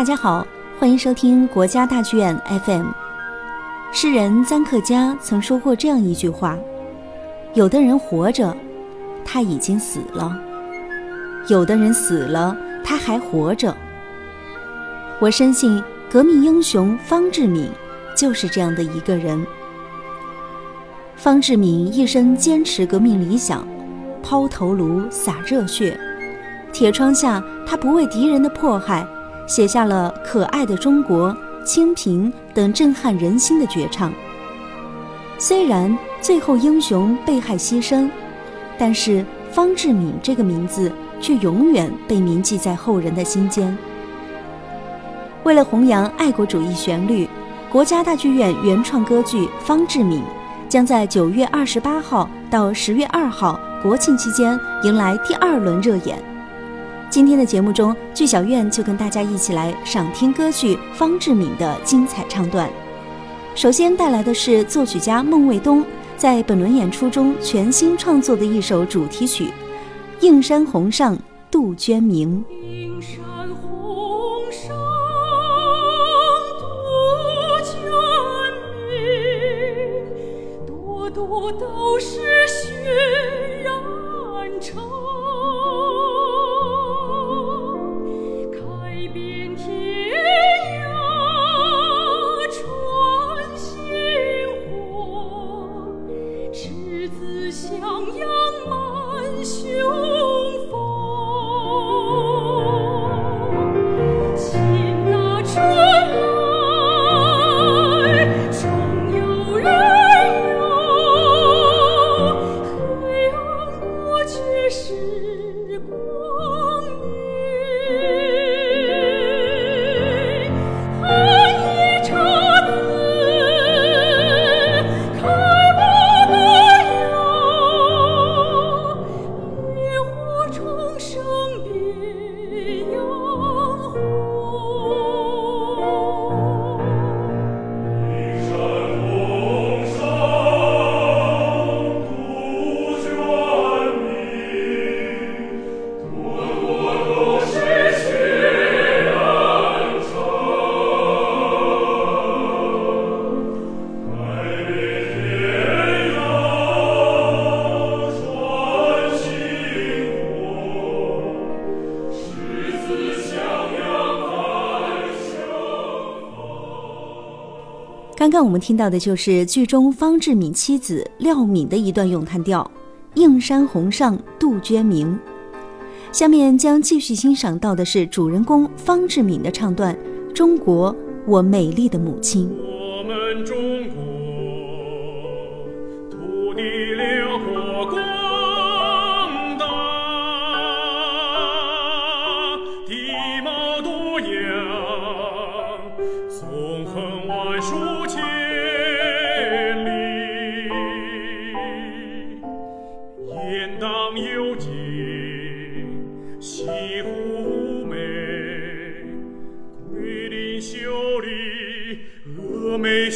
大家好，欢迎收听国家大剧院 FM。诗人臧克家曾说过这样一句话：“有的人活着，他已经死了；有的人死了，他还活着。”我深信，革命英雄方志敏就是这样的一个人。方志敏一生坚持革命理想，抛头颅洒热血，铁窗下他不畏敌人的迫害。写下了《可爱的中国》《清贫》等震撼人心的绝唱。虽然最后英雄被害牺牲，但是方志敏这个名字却永远被铭记在后人的心间。为了弘扬爱国主义旋律，国家大剧院原创歌剧《方志敏》将在九月二十八号到十月二号国庆期间迎来第二轮热演。今天的节目中，剧小院就跟大家一起来赏听歌剧方志敏的精彩唱段。首先带来的是作曲家孟卫东在本轮演出中全新创作的一首主题曲《映山红上杜鹃鸣》。映山红上杜鹃鸣，朵朵都是血染成。Holy 刚我们听到的就是剧中方志敏妻子廖敏的一段咏叹调《映山红上杜鹃鸣》。下面将继续欣赏到的是主人公方志敏的唱段《中国，我美丽的母亲》。我们中国。tu me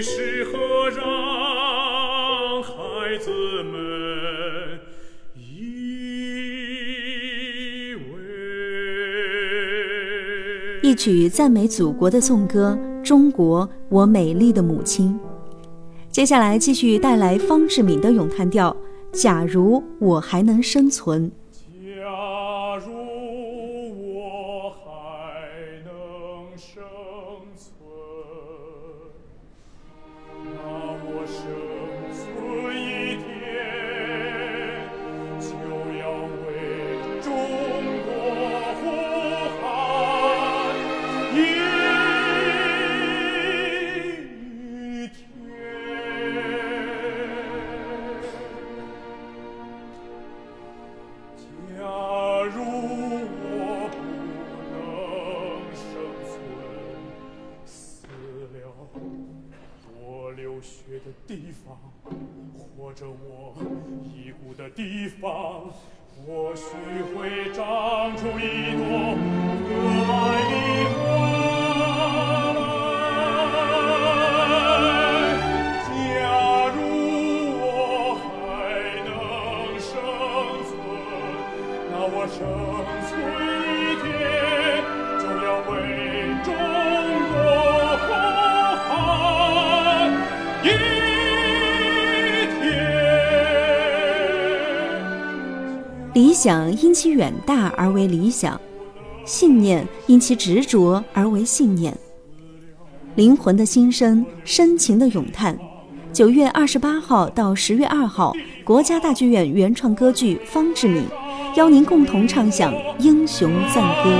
一曲赞美祖国的颂歌《中国，我美丽的母亲》。接下来继续带来方志敏的咏叹调《假如我还能生存》。Yeah. 地方或者我已故的地方或许会长出一朵可爱的花理想因其远大而为理想，信念因其执着而为信念。灵魂的心声，深情的咏叹。九月二十八号到十月二号，国家大剧院原创歌剧《方志敏》，邀您共同唱响《英雄赞歌》。